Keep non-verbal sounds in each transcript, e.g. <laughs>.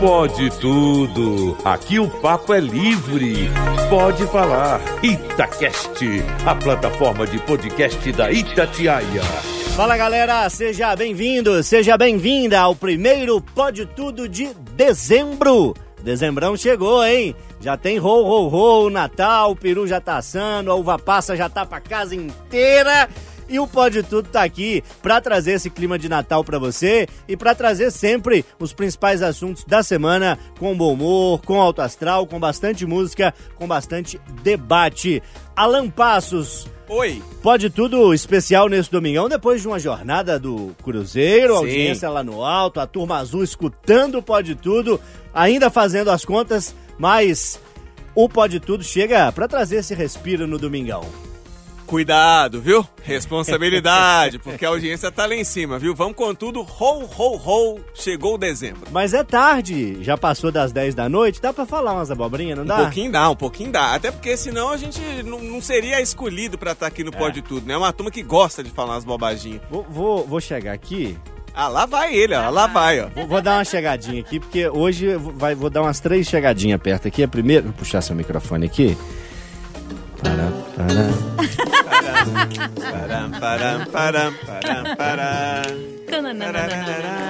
Pode tudo. Aqui o papo é livre. Pode falar. Itacast, a plataforma de podcast da Itatiaia. Fala galera, seja bem-vindo, seja bem-vinda ao primeiro Pode Tudo de dezembro. Dezembrão chegou, hein? Já tem rou, rou, rou, Natal, o peru já tá assando, a uva passa já tá pra casa inteira. E o Pode Tudo tá aqui para trazer esse clima de Natal para você e para trazer sempre os principais assuntos da semana com bom humor, com alto astral, com bastante música, com bastante debate. Alan Passos. Oi. Pode tudo especial nesse domingão, depois de uma jornada do Cruzeiro, audiência lá no alto, a turma azul escutando o Pode Tudo, ainda fazendo as contas, mas o Pode Tudo chega para trazer esse respiro no domingão. Cuidado, viu? Responsabilidade, porque a audiência tá lá em cima, viu? Vamos com tudo, ho, ho, ho, chegou o dezembro. Mas é tarde, já passou das 10 da noite, dá pra falar umas abobrinhas, não dá? Um pouquinho dá, um pouquinho dá. Até porque senão a gente não, não seria escolhido pra estar aqui no é. Pode Tudo, né? É uma turma que gosta de falar umas bobaginhas. Vou, vou, vou chegar aqui, ah, lá vai ele, ó. Lá vai, ó. Vou, vou, dar uma chegadinha aqui, porque hoje vai, vou dar umas três chegadinhas perto aqui. A primeira. Vou puxar seu microfone aqui.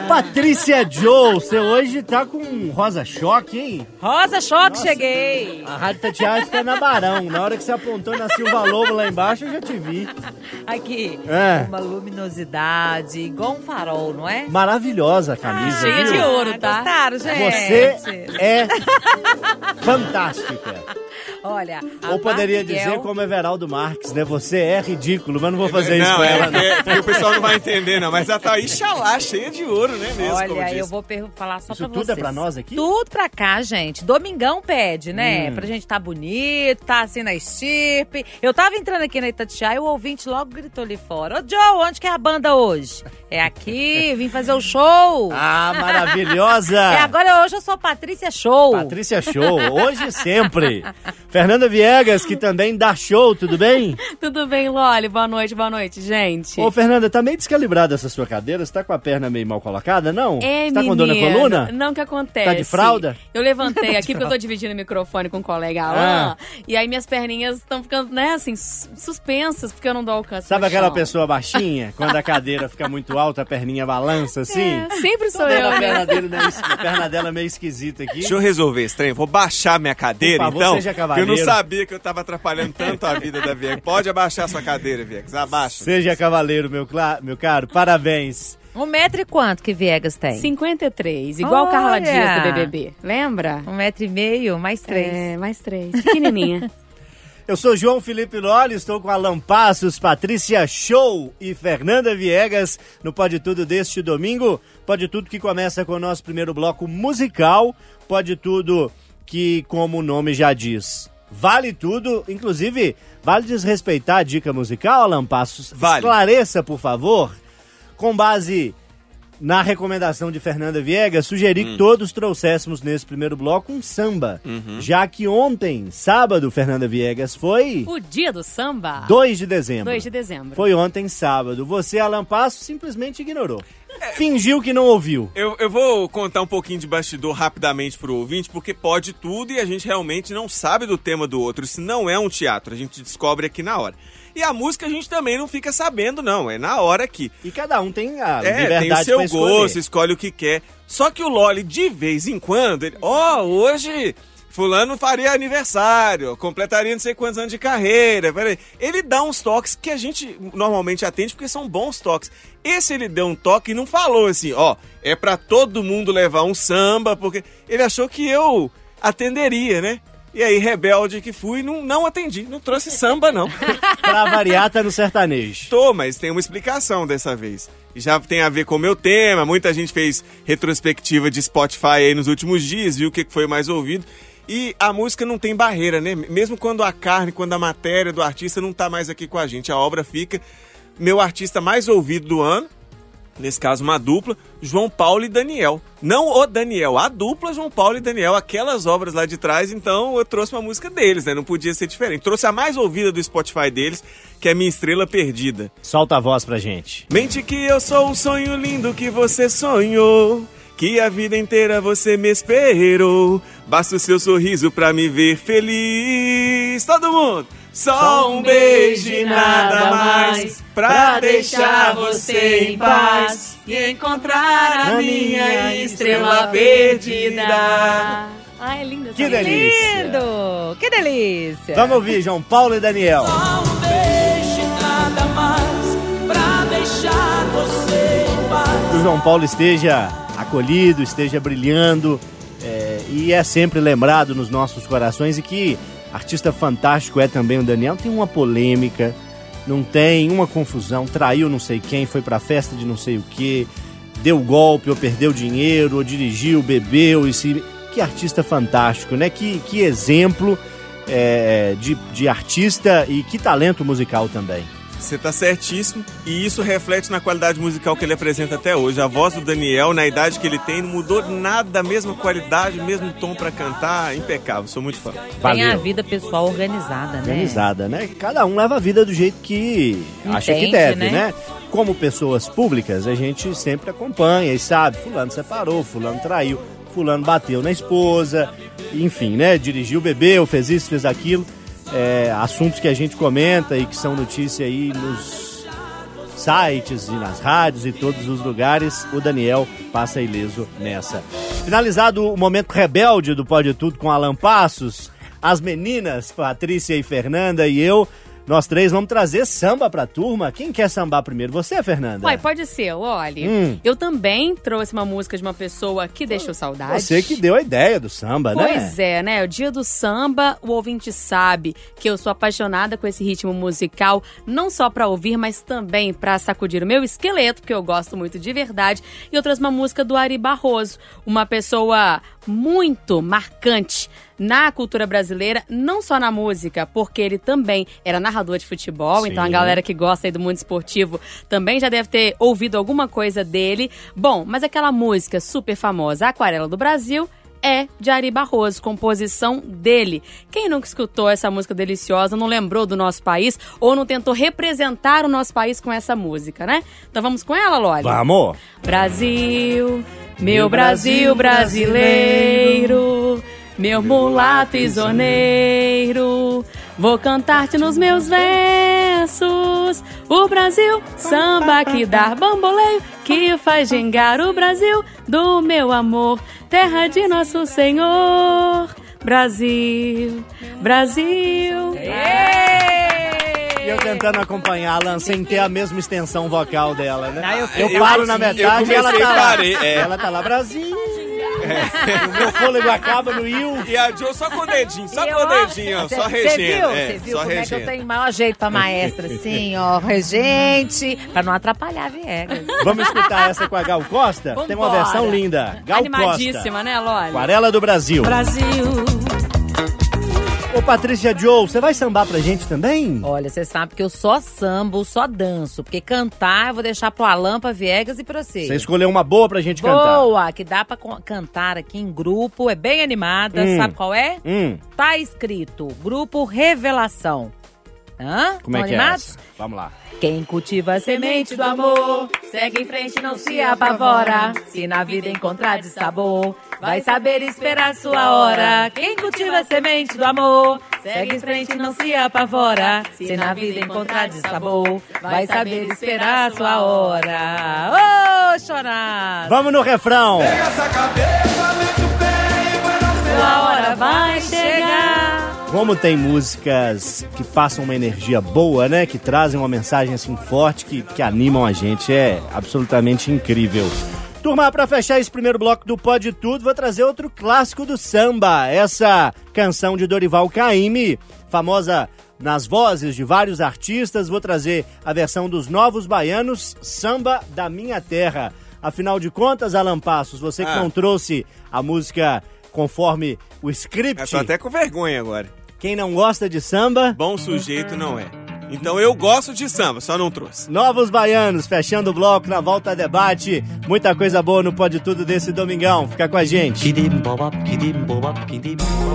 Patrícia Joe, você hoje tá com rosa choque, hein? Rosa choque, Nossa, cheguei! A Rádio Tatiana fica na Barão. Na hora que você apontou na Silva Lobo lá embaixo, eu já te vi. Aqui, é. uma luminosidade, igual um farol, não é? Maravilhosa a camisa, ah, Cheia de ouro, tá? Gostaram, gente? Você é <laughs> fantástica. Olha, Ou poderia dizer como Everaldo Marques, né? Você é ridículo, mas não vou fazer não, isso com é, ela. Não, é, o pessoal não vai entender, não. Mas ela tá aí xalá, cheia de ouro, né mesmo? Olha, eu vou falar só isso pra tudo vocês. é pra nós aqui? Tudo pra cá, gente. Domingão pede, né? Hum. Pra gente tá bonito, tá assim na estirpe. Eu tava entrando aqui na Itatiaia e o ouvinte logo gritou ali fora. Ô, Joe, onde que é a banda hoje? É aqui, <laughs> vim fazer o show. Ah, maravilhosa! <laughs> é, agora hoje eu sou Patrícia Show. Patrícia Show, hoje e sempre. <laughs> Fernanda Viegas, que também dá show, tudo bem? <laughs> tudo bem, Loli. Boa noite, boa noite, gente. Ô, Fernanda, tá meio descalibrada essa sua cadeira? Você tá com a perna meio mal colocada, não? É, Você tá com dor na coluna? Não, que acontece. Tá de fralda? Eu levantei <laughs> aqui porque eu tô dividindo o microfone com o colega Alan. Ah. E aí minhas perninhas estão ficando, né, assim, suspensas, porque eu não dou alcance. Sabe aquela chão. pessoa baixinha? <laughs> quando a cadeira fica muito alta, a perninha balança assim? É, sempre sou eu. A perna, dele, né, a perna dela é meio esquisita aqui. Deixa eu resolver esse trem. Vou baixar minha cadeira, favor, então. Seja cavaleiro. Eu não sabia que eu tava atrapalhando tanto a vida da Viegas. Pode abaixar sua cadeira, Viegas. Abaixa. Seja cavaleiro, meu, meu caro. Parabéns. Um metro e quanto que Viegas tem? 53, igual Olha. Carla Dias do BBB. Lembra? Um metro e meio, mais três. É, mais três. Pequenininha. <laughs> Eu sou João Felipe Loli, estou com Alan Passos, Patrícia Show e Fernanda Viegas no Pode Tudo deste domingo. Pode Tudo que começa com o nosso primeiro bloco musical. Pode Tudo que, como o nome já diz, vale tudo. Inclusive, vale desrespeitar a dica musical, Alan Passos? Vale. Esclareça, por favor, com base na recomendação de Fernanda Viegas, sugeri hum. que todos trouxéssemos nesse primeiro bloco um samba. Uhum. Já que ontem, sábado, Fernanda Viegas, foi. O dia do samba. 2 de dezembro. 2 de dezembro. Foi ontem, sábado. Você, Alan Passo, simplesmente ignorou. É, Fingiu que não ouviu. Eu, eu vou contar um pouquinho de bastidor rapidamente pro ouvinte, porque pode tudo e a gente realmente não sabe do tema do outro. Isso não é um teatro, a gente descobre aqui na hora. E a música a gente também não fica sabendo, não. É na hora aqui. E cada um tem a é, liberdade tem o seu gosto, escolhe o que quer. Só que o Loli, de vez em quando, ele, ó, oh, hoje fulano faria aniversário, completaria não sei quantos anos de carreira. Peraí. Ele dá uns toques que a gente normalmente atende porque são bons toques. Esse ele deu um toque e não falou assim, ó, é para todo mundo levar um samba, porque ele achou que eu atenderia, né? E aí, rebelde que fui, não, não atendi. Não trouxe samba, não. <laughs> pra variar, tá no sertanejo. Tô, mas tem uma explicação dessa vez. Já tem a ver com o meu tema. Muita gente fez retrospectiva de Spotify aí nos últimos dias, viu o que foi mais ouvido. E a música não tem barreira, né? Mesmo quando a carne, quando a matéria do artista não tá mais aqui com a gente. A obra fica. Meu artista mais ouvido do ano, nesse caso uma dupla, João Paulo e Daniel. Não o Daniel, a dupla João Paulo e Daniel, aquelas obras lá de trás, então eu trouxe uma música deles, né? Não podia ser diferente. Trouxe a mais ouvida do Spotify deles, que é Minha Estrela Perdida. Solta a voz pra gente. Mente que eu sou um sonho lindo que você sonhou que a vida inteira você me esperou. Basta o seu sorriso pra me ver feliz. Todo mundo! Só um beijo e nada mais pra deixar você em paz e encontrar a minha estrela perdida. Ai, é linda essa Que delícia. Lindo! Que delícia! Vamos ouvir João Paulo e Daniel. Que o João Paulo esteja acolhido, esteja brilhando é, e é sempre lembrado nos nossos corações e que artista fantástico é também o Daniel. Tem uma polêmica, não tem uma confusão, traiu não sei quem, foi pra festa de não sei o que, deu golpe ou perdeu dinheiro, ou dirigiu, bebeu e se... Que artista fantástico, né? Que, que exemplo é, de, de artista e que talento musical também. Você tá certíssimo e isso reflete na qualidade musical que ele apresenta até hoje. A voz do Daniel, na idade que ele tem, não mudou nada, a mesma qualidade, o mesmo tom pra cantar, impecável. Sou muito fã. Tem a Valeu. vida pessoal organizada, né? Organizada, né? Cada um leva a vida do jeito que acha que Entende, deve, né? né? Como pessoas públicas, a gente sempre acompanha e sabe, fulano separou, fulano traiu, fulano bateu na esposa, enfim, né? Dirigiu, bebeu, fez isso, fez aquilo. É, assuntos que a gente comenta e que são notícia aí nos sites e nas rádios e todos os lugares, o Daniel passa ileso nessa. Finalizado o momento rebelde do Pode Tudo com Alan Passos, as meninas, Patrícia e Fernanda e eu, nós três vamos trazer samba pra turma. Quem quer sambar primeiro? Você, Fernanda? Uai, pode ser, olha. Hum. Eu também trouxe uma música de uma pessoa que deixou saudade. Você que deu a ideia do samba, né? Pois é, né? O dia do samba, o ouvinte sabe que eu sou apaixonada com esse ritmo musical, não só pra ouvir, mas também pra sacudir o meu esqueleto, porque eu gosto muito de verdade. E eu trouxe uma música do Ari Barroso, uma pessoa muito marcante na cultura brasileira, não só na música, porque ele também era narrador de futebol, Sim. então a galera que gosta aí do mundo esportivo também já deve ter ouvido alguma coisa dele. Bom, mas aquela música super famosa, Aquarela do Brasil, é de Ari Barroso, composição dele. Quem nunca escutou essa música deliciosa, não lembrou do nosso país ou não tentou representar o nosso país com essa música, né? Então vamos com ela, Loli? Vamos! Brasil, meu Brasil brasileiro, meu mulato isoneiro, vou cantar-te nos meus versos. O Brasil, samba que dá bamboleio, que faz gingar o Brasil do meu amor, terra de nosso Senhor. Brasil, Brasil. E eu tentando acompanhar a Alan sem ter a mesma extensão vocal dela, né? Ah, eu eu, eu- paro na metade e ela tá lá. parei, é. Ela tá lá, Brasil. O meu fôlego acaba no il. E a Jo só com o dedinho, só E com o dedinho, ó, cê- só cê regendo. viu? é, Você viu só como é que eu tenho maior jeito pra maestra, assim, ó, regente, pra não atrapalhar a Viegas. Vamos escutar essa com a Gal Costa? Tem uma Vambora. versão linda. Gal Animadíssima, Costa. né, Loli? Aquarela do Brasil. Brasil. Ô, Patrícia Joe, você vai sambar pra gente também? Olha, você sabe que eu só sambo, só danço, porque cantar eu vou deixar pro Alan, pra Viegas e pra você. Você escolheu uma boa pra gente cantar. Boa, que dá pra cantar aqui em grupo, é bem animada, Hum. sabe qual é? Hum, Tá escrito, Grupo Revelação. Hã? como é Tão que é animados? essa? Vamos lá. Quem cultiva a semente do amor, segue em frente, não se apavora. Se na vida encontrar de sabor, vai saber esperar sua hora. Quem cultiva a semente do amor, segue em frente, não se apavora. Se na vida encontrar de sabor, vai saber esperar sua hora. Ô, chorado! Vamos no refrão. Sua hora vai chegar. Como tem músicas que passam uma energia boa, né? Que trazem uma mensagem assim forte, que, que animam a gente. É absolutamente incrível. Turma, pra fechar esse primeiro bloco do Pode Tudo, vou trazer outro clássico do samba. Essa canção de Dorival Caymmi, famosa nas vozes de vários artistas. Vou trazer a versão dos Novos Baianos, Samba da Minha Terra. Afinal de contas, Alan Passos, você que Ah. não trouxe a música conforme o Eu script, tô até com vergonha agora. Quem não gosta de samba, Bom sujeito não é. Então eu gosto de samba, só não trouxe. Novos Baianos, fechando o bloco na volta a debate. Muita coisa boa no Pode Tudo desse domingão. Fica com a gente.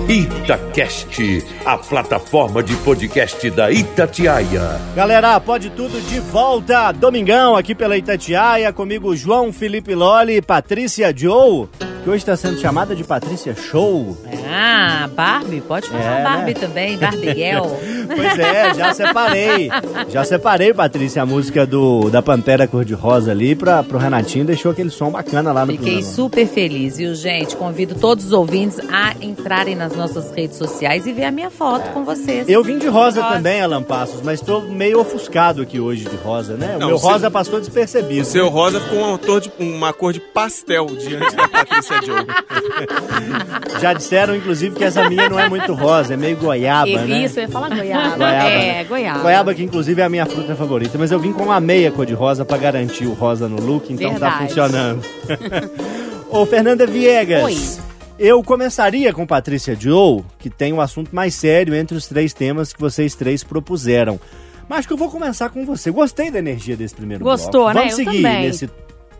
Itacast, a plataforma de podcast da Itatiaia. Galera, Pode Tudo de volta. Domingão aqui pela Itatiaia. Comigo João Felipe Loli, Patrícia Joe, que hoje está sendo chamada de Patrícia Show. Ah, Barbie, pode falar É, Barbie né? também, Barbie Girl. <laughs> Pois é, já separei. Já separei, Patrícia, a música do, da Pantera Cor-de-Rosa ali pra, pro Renatinho. Deixou aquele som bacana lá no Fiquei programa. super feliz, viu, gente? Convido todos os ouvintes a entrarem nas nossas redes sociais e ver a minha foto com vocês. Eu vim de rosa, também, Alan Passos, mas tô meio ofuscado aqui hoje de rosa, né? O Não, meu você- rosa passou despercebido. O seu rosa ficou uma, cor de, uma cor de pastel diante da Patrícia Joe. <laughs> Já disseram, inclusive, que essa minha não é muito rosa, é meio goiaba, E- né? Isso, eu ia falar goiaba. Goiaba, é, né? goiaba. Goiaba, que inclusive é a minha fruta favorita. Mas eu vim com uma meia cor de rosa pra garantir o rosa no look, então tá Verdade. funcionando. <laughs> Ô, Fernanda Viegas. Oi. Eu começaria com Patrícia Joe, que tem um assunto mais sério entre os três temas que vocês três propuseram. Mas acho que eu vou começar com você. Gostei da energia desse primeiro Gostou, bloco. né? Vamos Eu seguir também. nesse,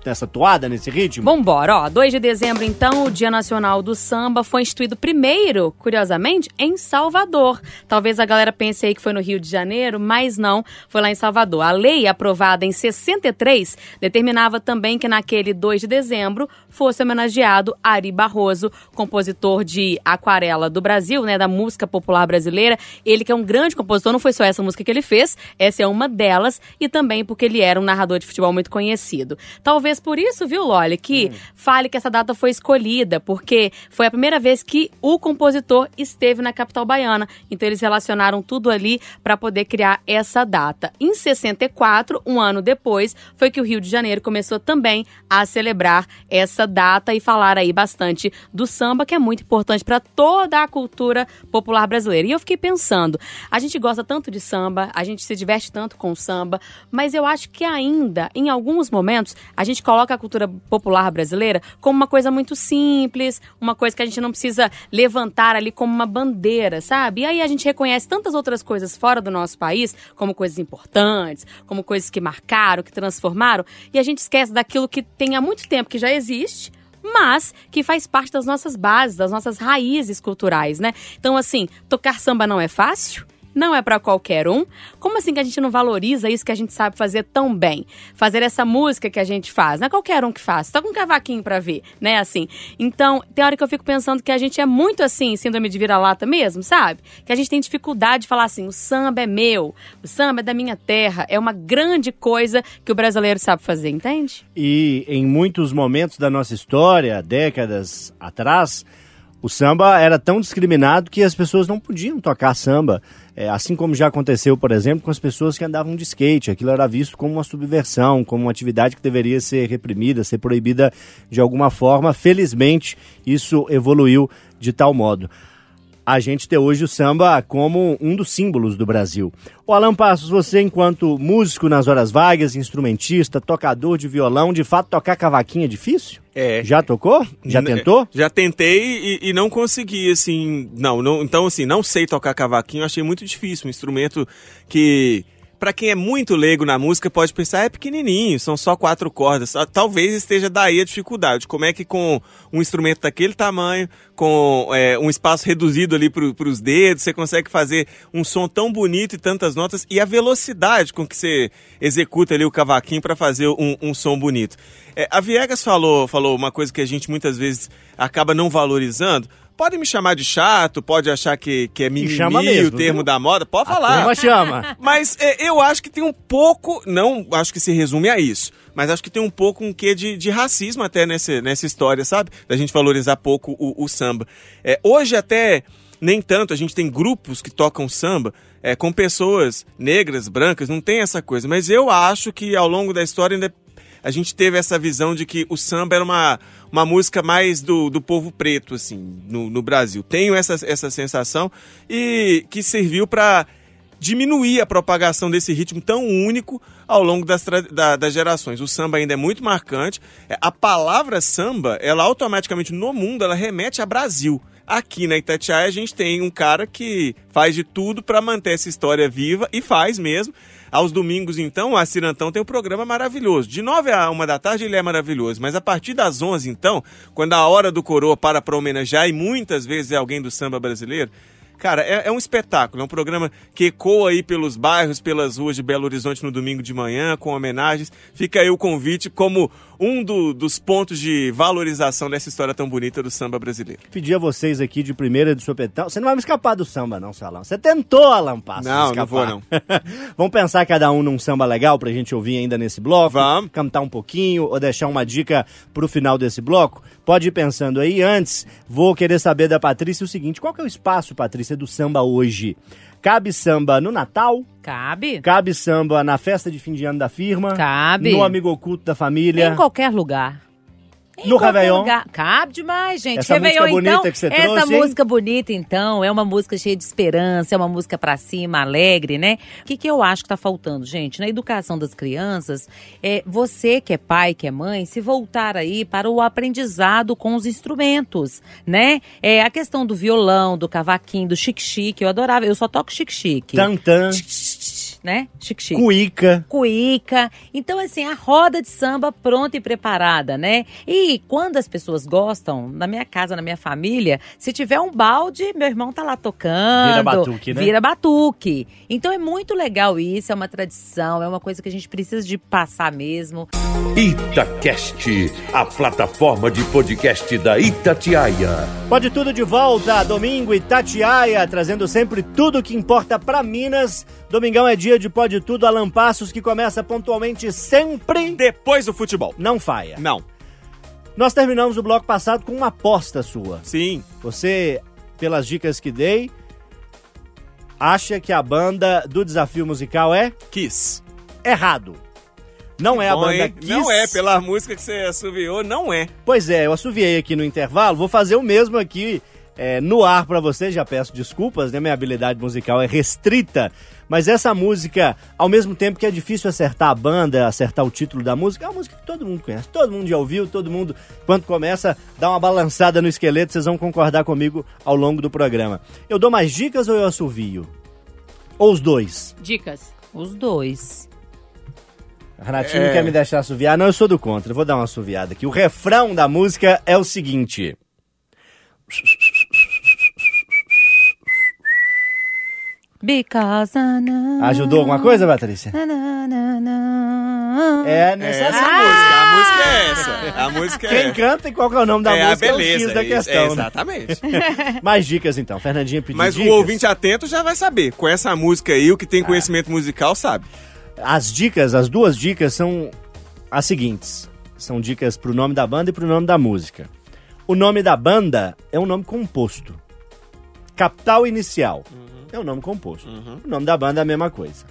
nessa toada, nesse ritmo? Vambora, ó. 2 de dezembro, então, o Dia Nacional do Samba foi instituído primeiro, curiosamente, em Salvador. Talvez a galera pense aí que foi no Rio de Janeiro, mas não, foi lá em Salvador. A lei, aprovada em 63, determinava também que naquele 2 de dezembro fosse homenageado Ari Barroso, compositor de Aquarela do Brasil, né, da música popular brasileira. Ele que é um grande compositor, não foi só essa música que ele fez, essa é uma delas, e também porque ele era um narrador de futebol muito conhecido. Talvez por isso, viu, Loli, que fale que essa data foi escolhida, porque foi a primeira vez que o compositor esteve na capital baiana. Então eles relacionaram tudo ali para poder criar essa data. Em 64, um ano depois, foi que o Rio de Janeiro começou também a celebrar essa data e falar aí bastante do samba, que é muito importante para toda a cultura popular brasileira. E eu fiquei pensando, a gente gosta tanto de samba, a gente se diverte tanto com o samba, mas eu acho que ainda, em alguns momentos, a gente coloca a cultura popular brasileira como uma coisa muito simples, uma coisa que a gente não precisa levantar ali como uma bandeira, sabe? E aí a gente reconhece tantas outras coisas fora do nosso país, como coisas importantes, como coisas que marcaram, que transformaram, e a gente esquece daquilo que tem há muito tempo que já existe, mas que faz parte das nossas bases, das nossas raízes culturais, né? Então, assim, tocar samba não é fácil? Não é pra qualquer um. Como assim que a gente não valoriza isso que a gente sabe fazer tão bem? Fazer essa música que a gente faz. Não é qualquer um que faz. Toca um cavaquinho pra ver, né? Assim. Então, tem hora que eu fico pensando que a gente é muito assim, síndrome de vira-lata mesmo, sabe? Que a gente tem dificuldade de falar assim: o samba é meu, o samba é da minha terra. É uma grande coisa que o brasileiro sabe fazer, entende? E em muitos momentos da nossa história, décadas atrás, o samba era tão discriminado que as pessoas não podiam tocar samba. É, assim como já aconteceu, por exemplo, com as pessoas que andavam de skate. Aquilo era visto como uma subversão, como uma atividade que deveria ser reprimida, ser proibida de alguma forma. Felizmente, isso evoluiu de tal modo a gente ter hoje o samba como um dos símbolos do Brasil. O Alan Passos, você enquanto músico nas horas vagas, instrumentista, tocador de violão, de fato tocar cavaquinho é difícil? É. Já tocou? Já tentou? Já tentei e, e não consegui, assim. Não, não, então, assim, não sei tocar cavaquinho, achei muito difícil. Um instrumento que, pra quem é muito leigo na música, pode pensar, é pequenininho, são só quatro cordas. Ah, Talvez esteja daí a dificuldade. Como é que com um instrumento daquele tamanho, com é, um espaço reduzido ali pro, pros dedos, você consegue fazer um som tão bonito e tantas notas e a velocidade com que você executa ali o cavaquinho para fazer um, um som bonito. É, a Viegas falou, falou uma coisa que a gente muitas vezes acaba não valorizando. Pode me chamar de chato, pode achar que, que é chama mimimi, mesmo, o termo viu? da moda, pode falar. turma chama. Mas é, eu acho que tem um pouco, não acho que se resume a isso, mas acho que tem um pouco um quê de, de racismo até nessa, nessa história, sabe? Da gente valorizar pouco o, o samba. É, hoje até nem tanto, a gente tem grupos que tocam samba é, com pessoas negras, brancas, não tem essa coisa. Mas eu acho que ao longo da história ainda a gente teve essa visão de que o samba era uma, uma música mais do, do povo preto, assim, no, no Brasil. Tenho essa, essa sensação e que serviu para diminuir a propagação desse ritmo tão único ao longo das, da- das gerações. O samba ainda é muito marcante. É, A palavra samba, ela automaticamente no mundo, ela remete a Brasil. Aqui na Itatiaia a gente tem um cara que faz de tudo para manter essa história viva e faz mesmo. Aos domingos, então, o Acirantão tem um programa maravilhoso. De 9 a 1 da tarde ele é maravilhoso, mas a partir das 11, então, quando a hora do coroa para para homenagear, e muitas vezes é alguém do samba brasileiro, Cara, é, é, um espetáculo, é um programa que ecoa aí pelos bairros, pelas ruas de Belo Horizonte no domingo de manhã, com homenagens. Fica aí o convite como um do, dos pontos de valorização dessa história tão bonita do samba brasileiro. Pedi a vocês aqui de primeira do sopetão. Você não vai me escapar do samba, não, Salão. Você tentou, Alan Passo. Não, não vou, não. <laughs> Vamos pensar cada um num samba legal pra gente ouvir ainda nesse bloco? Vamos. Cantar um pouquinho ou deixar uma dica pro final desse bloco? Pode ir pensando aí. Antes, vou querer saber da Patrícia o seguinte: qual que é o espaço, Patrícia, do samba hoje? Cabe samba no Natal? Cabe. Cabe samba na festa de fim de ano da firma? Cabe. No amigo oculto da família? Em qualquer lugar. Em no Réveillon? Lugar. Cabe demais, gente. Essa Réveillon, música bonita então, que você essa trouxe, música bonita, então, é uma música cheia de esperança, é uma música pra cima, alegre, né? O que, que eu acho que tá faltando, gente? Na educação das crianças, é você que é pai, que é mãe, se voltar aí para o aprendizado com os instrumentos, né? É a questão do violão, do cavaquinho, do chique-chique, eu adorava, eu só toco chique-chique. Tantan. Né? Chique-chique. Cuíca. Cuíca. Então, assim, a roda de samba pronta e preparada, né? E quando as pessoas gostam, na minha casa, na minha família, se tiver um balde, meu irmão tá lá tocando. Vira batuque, né? Vira batuque. Então é muito legal isso, é uma tradição, é uma coisa que a gente precisa de passar mesmo. Itacast, a plataforma de podcast da Itatiaia. Pode tudo de volta, domingo Itatiaia, trazendo sempre tudo que importa para Minas. Domingão é dia de Pode Tudo, Alan Passos, que começa pontualmente sempre... Depois do futebol. Não faia. Não. Nós terminamos o bloco passado com uma aposta sua. Sim. Você, pelas dicas que dei, acha que a banda do desafio musical é Kiss. errado. Não é a Bom, banda hein? Kiss. Não é, pela música que você assoviou, não é. Pois é, eu assoviei aqui no intervalo, vou fazer o mesmo aqui é, no ar pra você, já peço desculpas, né? Minha habilidade musical é restrita, mas essa música, ao mesmo tempo que é difícil acertar a banda, acertar o título da música, é uma música que todo mundo conhece, todo mundo já ouviu, todo mundo, quando começa, dá uma balançada no esqueleto, vocês vão concordar comigo ao longo do programa. Eu dou mais dicas ou eu assovio? Ou os dois? Dicas. Os dois. A Renatinho não É. quer me deixar assoviar, não, eu sou do contra, eu vou dar uma assoviada aqui. O refrão da música é o seguinte... Because Ajudou alguma coisa, Patrícia? É nessa Essa música. música, a música é essa. A música Quem é. canta e qual que é o nome da é a música beleza. é o X da isso, questão. é, né? exatamente. <laughs> Mais dicas então. Fernandinha pediu Mas dicas. o ouvinte atento já vai saber. Com essa música aí, o que tem conhecimento musical sabe. As dicas, as duas dicas são as seguintes. São dicas pro nome da banda e pro nome da música. O nome da banda é um nome composto. Capital inicial é um nome composto. O nome da banda é a mesma coisa.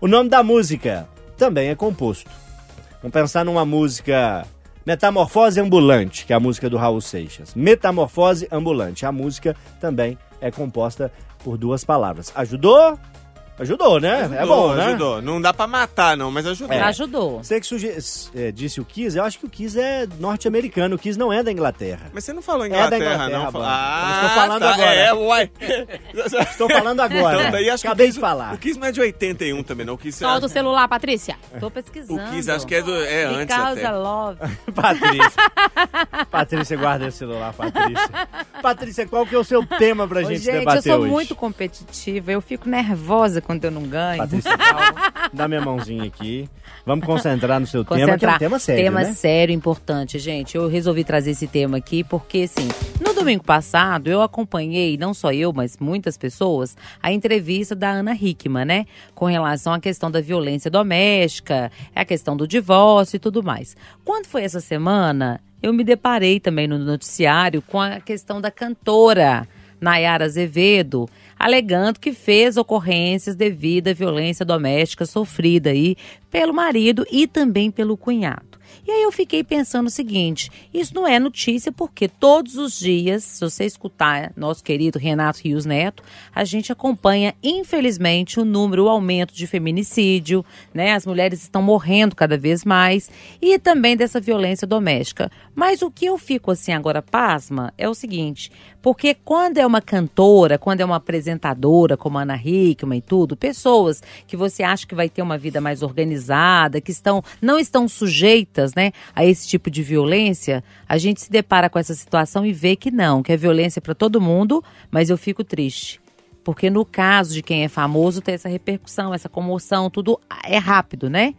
O nome da música também é composto. Vamos pensar numa música Metamorfose Ambulante, que é a música do Raul Seixas. Metamorfose Ambulante. A música também é composta por duas palavras. Ajudou? Ajudou, né? é bom, né? Ajudou. Não dá pra matar, não, mas ajudou. É. Ajudou. Você que suge- é, disse o Kiss, eu acho que o Kiss é norte-americano, o Kiss não é da Inglaterra. Mas você não falou É da Inglaterra, Inglaterra, não? Banda. Ah, estou falando tá, agora. É, uai. <laughs> Estou falando agora. Então, daí acho que Acabei o Kiss- de falar. O Kiss não é de 81 também, não. O Kiss Solta o celular, Patrícia. Tô pesquisando. O Kiss acho que é, do, é antes até. love. <laughs> Patrícia. Patrícia, guarda esse celular, Patrícia. Patrícia, qual que é o seu tema pra Ô, gente, gente, debater eu sou hoje? muito competitiva, eu fico nervosa quando eu não ganho. Patrícia, calma. Dá minha mãozinha aqui. Vamos concentrar no seu tema, que é um Concentrar. tema sério, Tema né? sério, importante, gente. Eu resolvi trazer esse tema aqui porque, assim, no domingo passado eu acompanhei, não só eu, mas muitas pessoas, a entrevista da Ana Hickman, né? Com relação à questão da violência doméstica, a questão do divórcio e tudo mais. Quando foi essa semana, eu me deparei também no noticiário com a questão da cantora. Nayara Azevedo, alegando que fez ocorrências devido à violência doméstica sofrida aí pelo marido e também pelo cunhado. E aí eu fiquei pensando o seguinte: isso não é notícia porque todos os dias, se você escutar nosso querido Renato Rios Neto, a gente acompanha, infelizmente, o número, o aumento de feminicídio, né? As mulheres estão morrendo cada vez mais e também dessa violência doméstica. Mas o que eu fico assim agora pasma é o seguinte: porque quando é uma cantora, quando é uma apresentadora como Ana Hickman e tudo, pessoas que você acha que vai ter uma vida mais organizada, que estão não estão sujeitas, né, a esse tipo de violência, a gente se depara com essa situação e vê que não, que é violência para todo mundo, mas eu fico triste. Porque no caso de quem é famoso tem essa repercussão, essa comoção, tudo é rápido, né?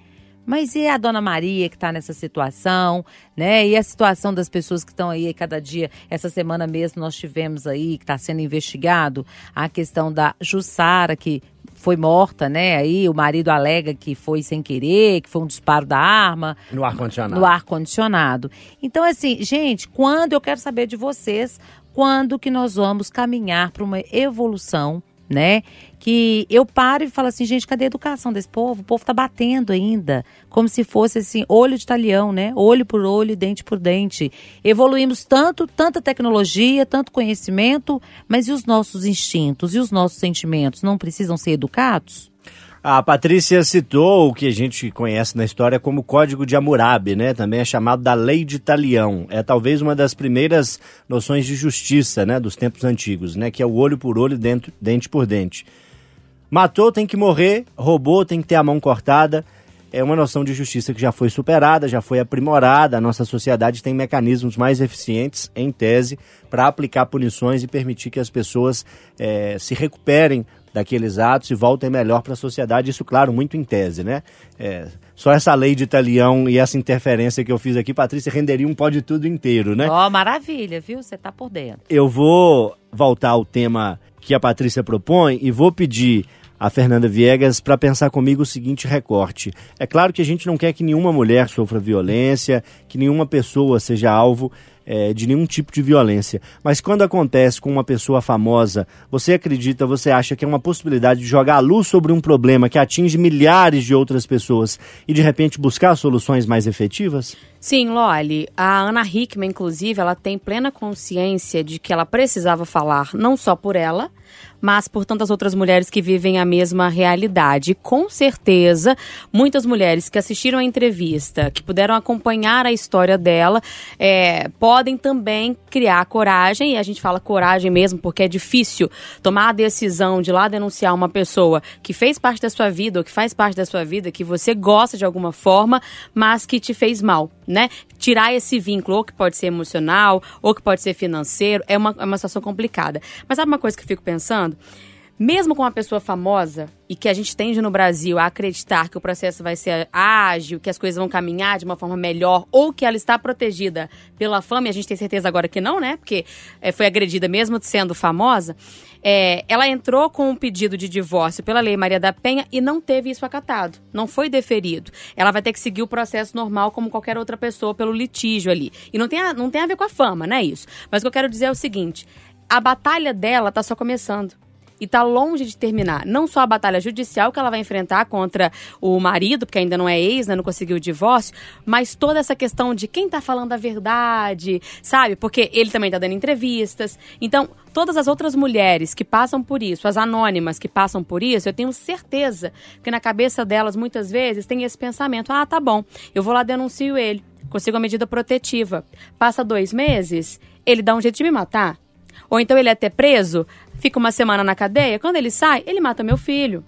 Mas e a dona Maria que está nessa situação, né? E a situação das pessoas que estão aí cada dia? Essa semana mesmo nós tivemos aí, que está sendo investigado, a questão da Jussara, que foi morta, né? Aí o marido alega que foi sem querer, que foi um disparo da arma. No ar-condicionado. No ar-condicionado. Então, assim, gente, quando eu quero saber de vocês, quando que nós vamos caminhar para uma evolução né? Que eu paro e falo assim, gente, cadê a educação desse povo? O povo tá batendo ainda, como se fosse assim, olho de talhão, né? Olho por olho, dente por dente. Evoluímos tanto, tanta tecnologia, tanto conhecimento, mas e os nossos instintos e os nossos sentimentos não precisam ser educados? A Patrícia citou o que a gente conhece na história como Código de Hammurabi, né? Também é chamado da Lei de Talião. É talvez uma das primeiras noções de justiça, né, dos tempos antigos, né, que é o olho por olho, dente, dente por dente. Matou tem que morrer, roubou tem que ter a mão cortada. É uma noção de justiça que já foi superada, já foi aprimorada. A nossa sociedade tem mecanismos mais eficientes, em tese, para aplicar punições e permitir que as pessoas é, se recuperem daqueles atos e voltem melhor para a sociedade. Isso, claro, muito em tese, né? É, só essa lei de Italião e essa interferência que eu fiz aqui, Patrícia, renderia um pode tudo inteiro, né? Ó, oh, maravilha, viu? Você tá por dentro. Eu vou voltar ao tema que a Patrícia propõe e vou pedir a Fernanda Viegas para pensar comigo o seguinte recorte. É claro que a gente não quer que nenhuma mulher sofra violência, que nenhuma pessoa seja alvo é, de nenhum tipo de violência. Mas quando acontece com uma pessoa famosa, você acredita, você acha que é uma possibilidade de jogar a luz sobre um problema que atinge milhares de outras pessoas e de repente buscar soluções mais efetivas? Sim, Loli. A Ana Hickman, inclusive, ela tem plena consciência de que ela precisava falar não só por ela, mas por tantas outras mulheres que vivem a mesma realidade. Com certeza, muitas mulheres que assistiram a entrevista, que puderam acompanhar a história dela, é, podem também criar coragem, e a gente fala coragem mesmo porque é difícil tomar a decisão de lá denunciar uma pessoa que fez parte da sua vida ou que faz parte da sua vida, que você gosta de alguma forma, mas que te fez mal, né? Tirar esse vínculo, ou que pode ser emocional, ou que pode ser financeiro, é uma, é uma situação complicada. Mas sabe uma coisa que eu fico pensando? Mesmo com uma pessoa famosa e que a gente tende no Brasil a acreditar que o processo vai ser ágil, que as coisas vão caminhar de uma forma melhor ou que ela está protegida pela fama, e a gente tem certeza agora que não, né? Porque é, foi agredida mesmo sendo famosa. É, ela entrou com um pedido de divórcio pela Lei Maria da Penha e não teve isso acatado, não foi deferido. Ela vai ter que seguir o processo normal como qualquer outra pessoa pelo litígio ali. E não tem a, não tem a ver com a fama, não é isso. Mas o que eu quero dizer é o seguinte: a batalha dela está só começando e está longe de terminar. Não só a batalha judicial que ela vai enfrentar contra o marido, porque ainda não é ex, né, não conseguiu o divórcio, mas toda essa questão de quem está falando a verdade, sabe? Porque ele também está dando entrevistas. Então, todas as outras mulheres que passam por isso, as anônimas que passam por isso, eu tenho certeza que na cabeça delas muitas vezes tem esse pensamento: ah, tá bom, eu vou lá denuncio ele, consigo a medida protetiva. Passa dois meses, ele dá um jeito de me matar. Ou então ele é até preso, fica uma semana na cadeia, quando ele sai, ele mata meu filho.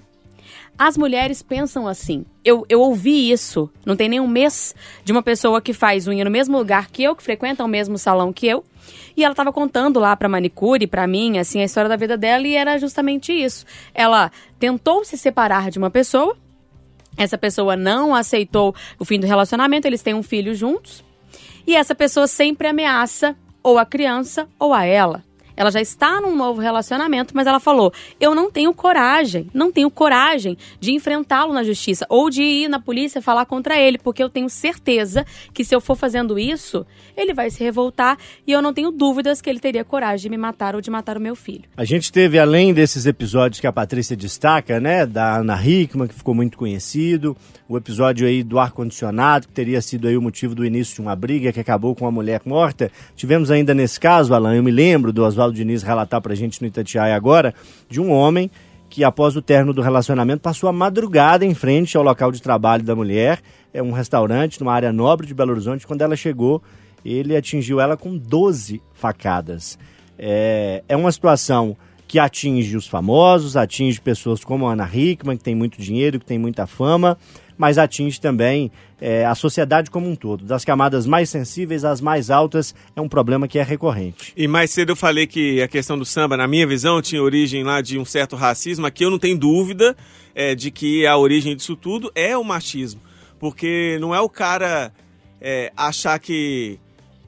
As mulheres pensam assim. Eu, eu ouvi isso, não tem nem um mês, de uma pessoa que faz unha no mesmo lugar que eu, que frequenta o mesmo salão que eu. E ela estava contando lá para manicure, para mim, assim, a história da vida dela e era justamente isso. Ela tentou se separar de uma pessoa, essa pessoa não aceitou o fim do relacionamento, eles têm um filho juntos. E essa pessoa sempre ameaça ou a criança ou a ela. Ela já está num novo relacionamento, mas ela falou: eu não tenho coragem, não tenho coragem de enfrentá-lo na justiça ou de ir na polícia falar contra ele, porque eu tenho certeza que se eu for fazendo isso, ele vai se revoltar e eu não tenho dúvidas que ele teria coragem de me matar ou de matar o meu filho. A gente teve, além desses episódios que a Patrícia destaca, né, da Ana Hickman, que ficou muito conhecido, o episódio aí do ar-condicionado, que teria sido aí o motivo do início de uma briga que acabou com uma mulher morta. Tivemos ainda nesse caso, Alan, eu me lembro do Oswaldo Diniz relatar pra gente no Itatiaia agora, de um homem que após o término do relacionamento passou a madrugada em frente ao local de trabalho da mulher, é um restaurante numa área nobre de Belo Horizonte, quando ela chegou, ele atingiu ela com 12 facadas. É, é uma situação que atinge os famosos, atinge pessoas como a Ana Hickman, que tem muito dinheiro, que tem muita fama, mas atinge também é, a sociedade como um todo. Das camadas mais sensíveis às mais altas, é um problema que é recorrente. E mais cedo eu falei que a questão do samba, na minha visão, tinha origem lá de um certo racismo. Aqui eu não tenho dúvida é, de que a origem disso tudo é o machismo. Porque não é o cara é, achar que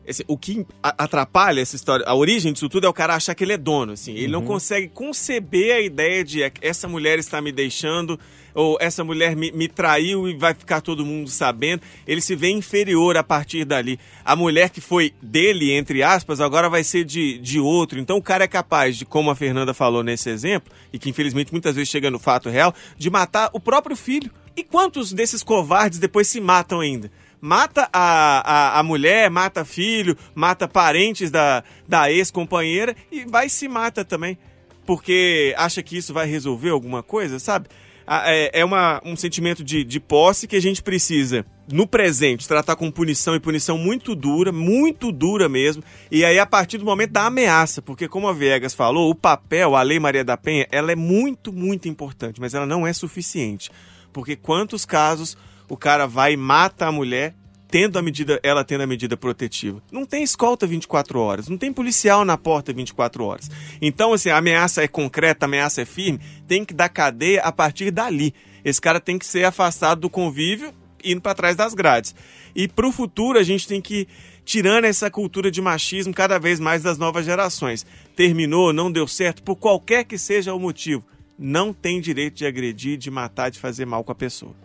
esse, o que atrapalha essa história, a origem disso tudo é o cara achar que ele é dono, assim. Ele uhum. não consegue conceber a ideia de é, essa mulher está me deixando, ou essa mulher me, me, traiu e vai ficar todo mundo sabendo. Ele se vê inferior a partir dali. A mulher que foi dele, entre aspas, agora vai ser de, de outro. Então o cara é capaz de, como a Fernanda falou nesse exemplo, e que infelizmente muitas vezes chega no fato real, de matar o próprio filho. E quantos desses covardes depois se matam ainda? mata a, a, a mulher, mata filho, mata parentes da, da ex-companheira e vai se mata também. Porque acha que isso vai resolver alguma coisa, sabe? É, é uma, um sentimento de, de posse que a gente precisa, no presente, tratar com punição e punição muito dura, muito dura mesmo. E aí, a partir do momento da ameaça, porque, como a Viegas falou, o papel, a Lei Maria da Penha, ela é muito, muito importante, mas ela não é suficiente. Porque quantos casos o cara vai e mata a mulher tendo a medida, ela tendo a medida protetiva. Não tem escolta 24 horas, não tem policial na porta 24 horas. Então, assim, a ameaça é concreta, a ameaça é firme, tem que dar cadeia a partir dali. Esse cara tem que ser afastado do convívio, indo para trás das grades. E para o futuro, a gente tem que tirando essa cultura de machismo cada vez mais das novas gerações. Terminou, não deu certo, por qualquer que seja o motivo. Não tem direito de agredir, de matar, de fazer mal com a pessoa.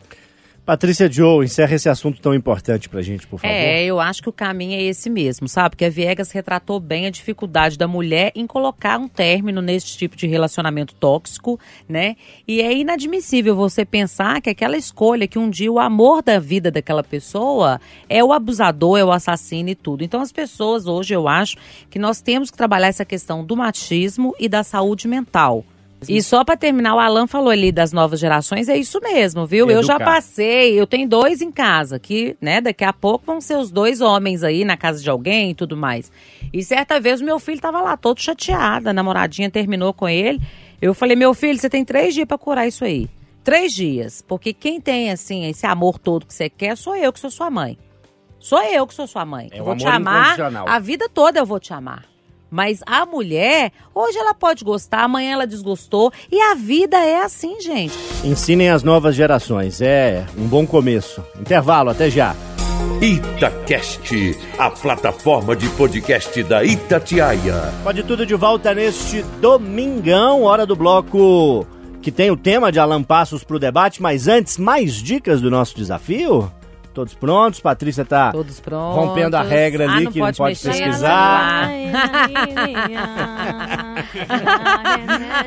Patrícia Joe, encerra esse assunto tão importante pra gente, por favor. É, eu acho que o caminho é esse mesmo, sabe? Porque a Viegas retratou bem a dificuldade da mulher em colocar um término nesse tipo de relacionamento tóxico, né? E é inadmissível você pensar que aquela escolha, que um dia o amor da vida daquela pessoa é o abusador, é o assassino e tudo. Então as pessoas hoje, eu acho que nós temos que trabalhar essa questão do machismo e da saúde mental. E só para terminar, o Alan falou ali das novas gerações, é isso mesmo, viu? Educar. Eu já passei, eu tenho dois em casa, que, né, daqui a pouco vão ser os dois homens aí na casa de alguém e tudo mais. E certa vez o meu filho tava lá todo chateado, a namoradinha terminou com ele. Eu falei, meu filho, você tem três dias para curar isso aí. Três dias. Porque quem tem, assim, esse amor todo que você quer, sou eu que sou sua mãe. Sou eu que sou sua mãe. É eu vou te amar. A vida toda eu vou te amar. Mas a mulher, hoje ela pode gostar, amanhã ela desgostou. E a vida é assim, gente. Ensinem as novas gerações. É um bom começo. Intervalo, até já. Itacast, a plataforma de podcast da Itatiaia. Pode tudo de volta neste domingão, hora do bloco que tem o tema de Alan Passos para o debate, mas antes, mais dicas do nosso desafio? Todos prontos? Patrícia tá Todos prontos. rompendo a regra ali ah, que não pode pesquisar.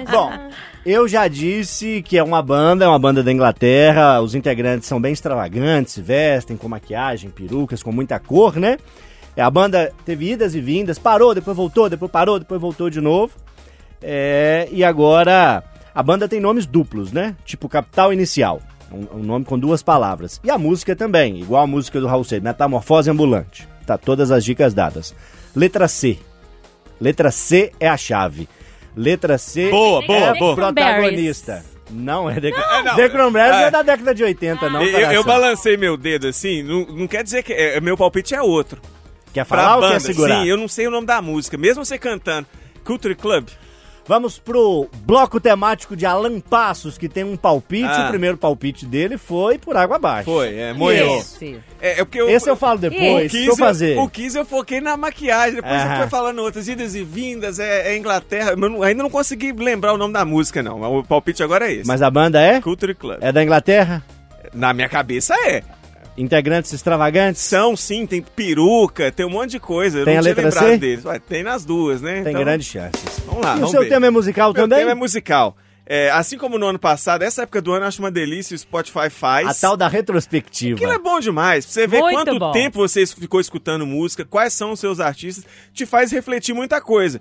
Bom, eu já disse que é uma banda, é uma banda da Inglaterra. Os integrantes são bem extravagantes, vestem com maquiagem, perucas, com muita cor, né? A banda teve idas e vindas, parou, depois voltou, depois parou, depois voltou de novo. É, e agora a banda tem nomes duplos, né? Tipo Capital Inicial. Um, um, nome com duas palavras. E a música também, igual a música do Raul Seixas, Metamorfose Ambulante. Tá todas as dicas dadas. Letra C. Letra C é a chave. Letra C boa, boa, é boa. protagonista. Não, é The, não. The Cranberries é. é da década de 80, não. Eu, eu, balancei meu dedo assim, não, não quer dizer que. É, meu palpite é outro. Quer falar pra ou banda. quer segurar? Sim, eu não sei o nome da música, mesmo você cantando. Culture Club. Vamos pro bloco temático de Alan Passos, que tem um palpite. Ah. O primeiro palpite dele foi por água abaixo. Foi, é, moiou. Esse. É, é porque eu, Esse eu falo depois, o Kiss, eu fazer. o Kiss eu foquei na maquiagem, depois Aham. eu fui falando outras idas e vindas, é, é Inglaterra, mas não- ainda não consegui lembrar o nome da música não, mas o palpite agora é esse. Mas a banda é? Culture Club. É da Inglaterra? Na minha cabeça é. Integrantes extravagantes? São sim, tem peruca, tem um monte de coisa. Eu Tem não a tinha letra lembrado C? deles. Ué, tem nas duas, né? Tem Então, grandes chances. Vamos lá, e o vamos seu ver. tema é musical Meu também? tema é musical. É, assim como no ano passado, essa época do ano eu acho uma delícia, o Spotify faz. A tal da retrospectiva. Aquilo é bom demais. Pra você ver Muito quanto bom. tempo você ficou escutando música, quais são os seus artistas, te faz refletir muita coisa.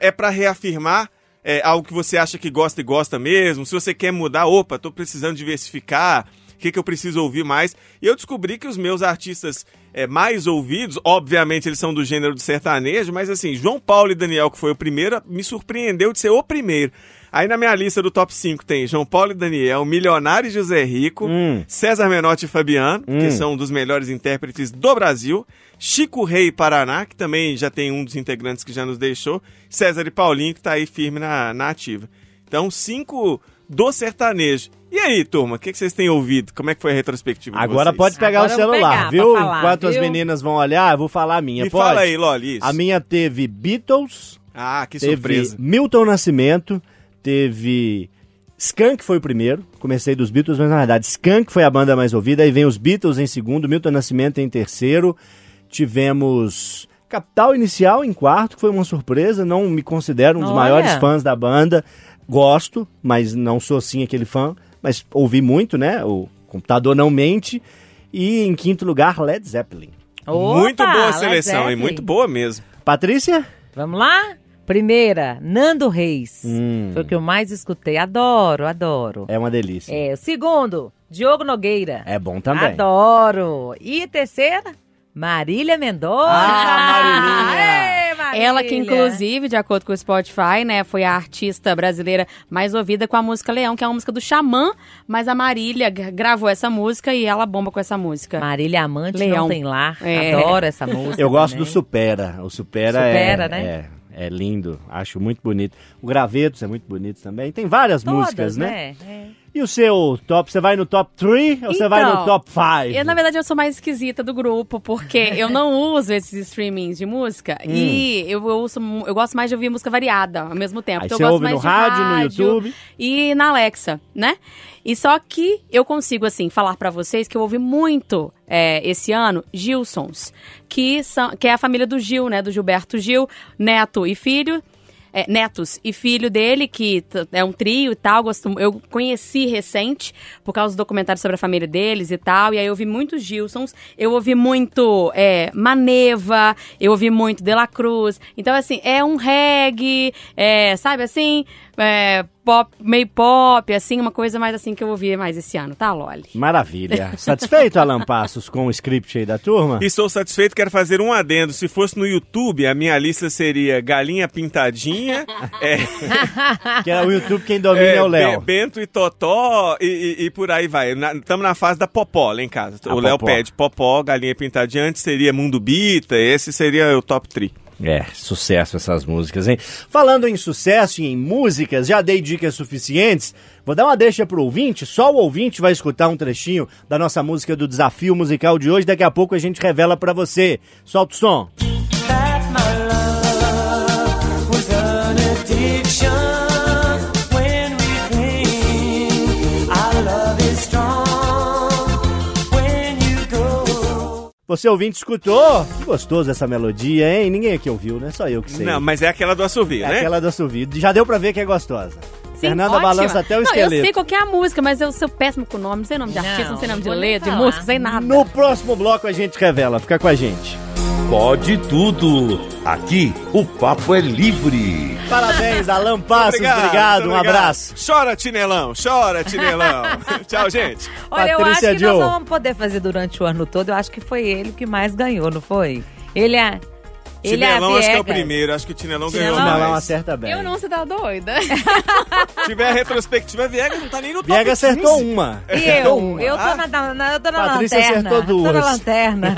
É pra reafirmar é, algo que você acha que gosta e gosta mesmo. Se você quer mudar, opa, tô precisando diversificar. O que, que eu preciso ouvir mais? E eu descobri que os meus artistas é, mais ouvidos, obviamente eles são do gênero do sertanejo, mas assim, João Paulo e Daniel, que foi o primeiro, me surpreendeu de ser o primeiro. Aí na minha lista do top 5 tem João Paulo e Daniel, Milionário e José Rico, Hum. César Menotti e Fabiano, Hum. que são um dos melhores intérpretes do Brasil, Chico Rei e Paraná, que também já tem um dos integrantes que já nos deixou, César e Paulinho, que tá aí firme na, na ativa. Então, cinco do sertanejo. E aí, turma, o que, que vocês têm ouvido? Como é que foi a retrospectiva de Agora vocês? pode pegar Agora o celular, pegar viu? falar, Enquanto as viu? meninas vão olhar, eu vou falar a minha. Me pode? fala aí, Loli. isso. A minha teve Beatles, Ah, que teve surpresa. Milton Nascimento, teve Skank foi o primeiro. Comecei dos Beatles, mas na verdade Skank foi a banda mais ouvida. Aí vem os Beatles em segundo, Milton Nascimento em terceiro. Tivemos Capital Inicial em quarto, que foi uma surpresa. Não me considero um dos Olha. maiores fãs da banda. Gosto, mas não sou assim aquele fã. Mas ouvi muito, né? O computador não mente. E em quinto lugar, Led Zeppelin. Muito Opa, boa a seleção, hein? Muito boa mesmo. Patrícia? Vamos lá? Primeira, Nando Reis. Hum. Foi o que eu mais escutei. Adoro, adoro. É uma delícia. É, o segundo, Diogo Nogueira. É bom também. Adoro. E terceira, Marília Mendonça. Ah, Marilinha. Marília. Ela que, inclusive, de acordo com o Spotify, né, foi a artista brasileira mais ouvida com a música Leão, que é uma música do Xamã, mas a Marília gravou essa música e ela bomba com essa música. Marília Amante não Leão. tem lar. É. Adoro essa música. Eu gosto também. do Supera. O Supera, Supera, é, né? é, é lindo. Acho muito bonito. O Gravetos é muito bonito também. Tem várias Todas, músicas, né? né? É. E o seu top? Você vai no top 3 ou você vai no Então, top 5? Eu, na verdade, eu sou mais esquisita do grupo, porque <laughs> eu não uso esses streamings de música Hum. e eu, eu, uso, eu gosto mais de ouvir música variada ao mesmo tempo. Aí Então, você eu gosto ouve mais no de rádio, no YouTube? E na Alexa, né? E só que eu consigo, assim, falar pra vocês que eu ouvi muito é, esse ano Gilsons, que, são, que é a família do Gil, né? Do Gilberto Gil, neto e filho. É, netos e filho dele, que é um trio e tal. Gosto, eu conheci recente por causa do documentário sobre a família deles e tal. E aí eu ouvi muito Gilsons, eu ouvi muito é, Maneva, eu ouvi muito De La Cruz. Então, assim, é um reggae, é, sabe assim? É, pop, meio pop, assim, uma coisa mais assim que eu ouvi mais esse ano, tá, Loli? Maravilha. <laughs> Satisfeito, Alan Passos, com o script aí da turma? Estou satisfeito, quero fazer um adendo. Se fosse no YouTube, a minha lista seria Galinha Pintadinha, <laughs> é, Que é o YouTube quem domina é, o Be- Léo. Bento e Totó e, e- e por aí vai. Estamos na fase da Popó lá em casa. A o Léo pede Popó, Galinha Pintadinha. Antes seria Mundo Bita, esse seria o top 3. É, sucesso essas músicas, hein? Falando em sucesso e em músicas, já dei dicas suficientes. Vou dar uma deixa pro ouvinte, só o ouvinte vai escutar um trechinho da nossa música do desafio musical de hoje. Daqui a pouco a gente revela pra você. Solta o som. that Você ouvinte escutou? Que gostoso essa melodia, hein? Ninguém aqui ouviu, né? Só eu que sei. Não, mas é aquela do assovio, é né? aquela do assovio. Já deu pra ver que é gostosa. Sim, Fernanda ótima. balança até o não, esqueleto. Eu sei qual que é a música, mas eu sou péssimo com nome, não sei nome de Não, artista, não sei nome de letra, de música, sei nada. No próximo bloco a gente revela. Fica com a gente. Pode tudo. Aqui o papo é livre. Parabéns, Alan Passos. Obrigado, muito um abraço. Chora, Tinelão, chora, Tinelão. <laughs> <laughs> Tchau, gente. Olha, eu acho Patrícia que Joe. nós vamos poder fazer durante o ano todo. Eu acho que foi ele que mais ganhou, não foi? Ele é. Ele é Tinelão acho que é o primeiro. Acho que o Tinelão ganhou Tinelão? Não, não mais. acerta bem. Eu não se dá doida. Se tiver a <laughs> retrospectiva, Viegas não tá nem no top Viega acertou 15. uma. E Acertou eu? uma. Eu tô na, na, na- eu tô na Patrícia lanterna. acertou Tô na duas. lanterna.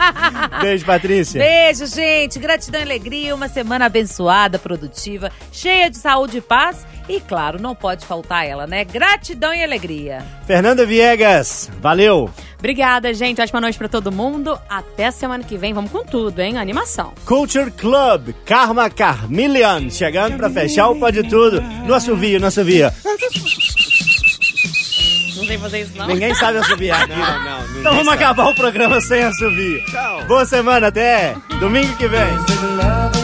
<laughs> Beijo, Patrícia. Beijo, gente. Gratidão e alegria. Uma semana abençoada, produtiva, cheia de saúde e paz. E, claro, não pode faltar ela, né? Gratidão e alegria. Fernanda Viegas, valeu. Obrigada, gente. Ótima noite pra todo mundo. Até semana que vem. Vamos com tudo, hein? Animação. Culture Club, Karma Carmillion, chegando pra fechar o Pode Tudo. No assovio, no assovio. Não sei fazer isso, não. Ninguém sabe assoviar aqui. Não, não, Então vamos sabe. acabar o programa sem assovio. Tchau. Boa semana, até domingo que vem.